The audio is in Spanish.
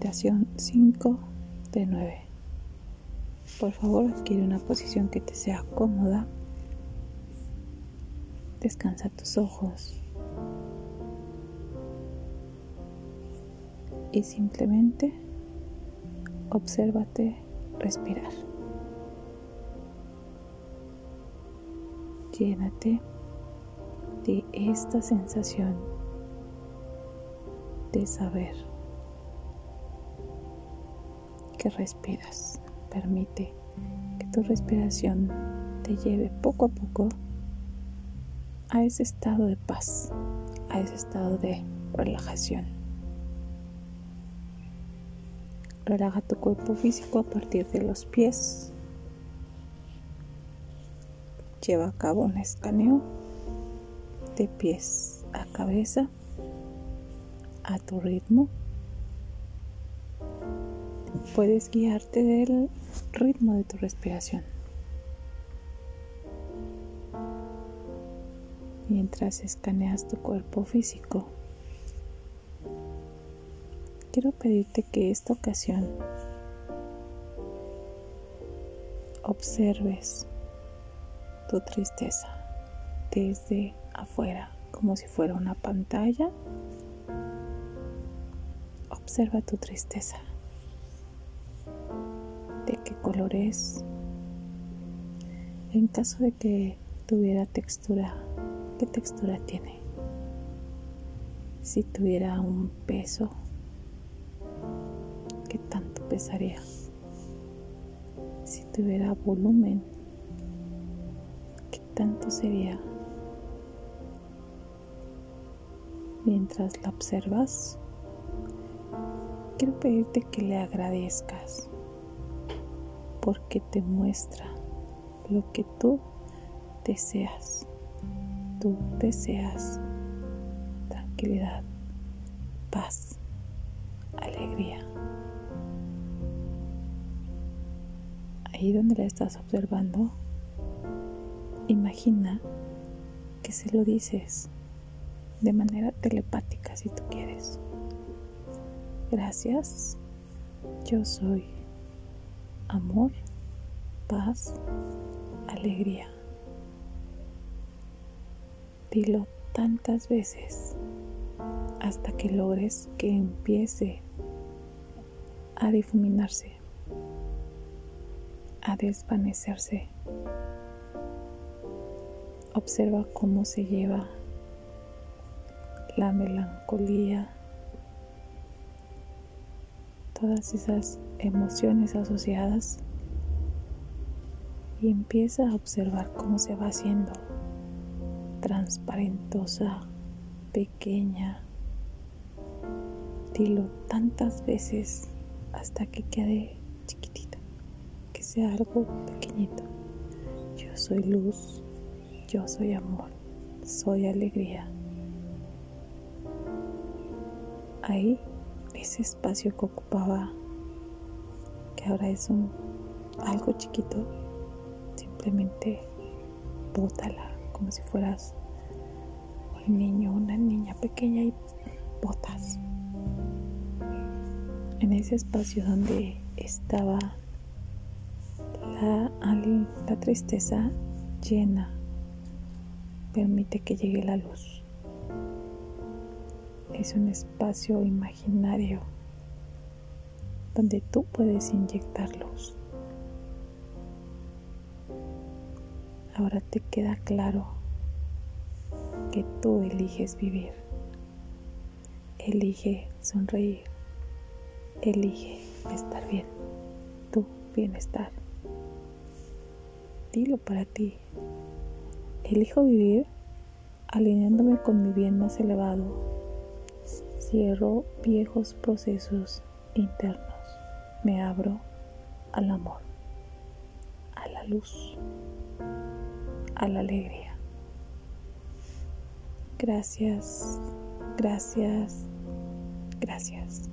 Meditación 5 de 9. Por favor, adquiere una posición que te sea cómoda. Descansa tus ojos. Y simplemente obsérvate respirar. Llénate de esta sensación de saber que respiras. Permite que tu respiración te lleve poco a poco a ese estado de paz, a ese estado de relajación. Relaja tu cuerpo físico a partir de los pies. Lleva a cabo un escaneo de pies a cabeza a tu ritmo puedes guiarte del ritmo de tu respiración. Mientras escaneas tu cuerpo físico, quiero pedirte que esta ocasión observes tu tristeza desde afuera, como si fuera una pantalla. Observa tu tristeza qué color es. En caso de que tuviera textura, ¿qué textura tiene? Si tuviera un peso, ¿qué tanto pesaría? Si tuviera volumen, ¿qué tanto sería? Mientras la observas, quiero pedirte que le agradezcas porque te muestra lo que tú deseas. Tú deseas tranquilidad, paz, alegría. Ahí donde la estás observando, imagina que se lo dices de manera telepática si tú quieres. Gracias, yo soy amor, paz, alegría. Dilo tantas veces hasta que logres que empiece a difuminarse, a desvanecerse. Observa cómo se lleva la melancolía, todas esas emociones asociadas y empieza a observar cómo se va haciendo transparentosa, pequeña. Dilo tantas veces hasta que quede chiquitita, que sea algo pequeñito. Yo soy luz, yo soy amor, soy alegría. Ahí ese espacio que ocupaba, que ahora es un algo chiquito, simplemente bótala como si fueras un niño, una niña pequeña y botas. En ese espacio donde estaba la, la tristeza llena, permite que llegue la luz es un espacio imaginario donde tú puedes inyectar luz. Ahora te queda claro que tú eliges vivir. Elige sonreír. Elige estar bien. Tu bienestar. Dilo para ti. Elijo vivir alineándome con mi bien más elevado Cierro viejos procesos internos. Me abro al amor, a la luz, a la alegría. Gracias, gracias, gracias.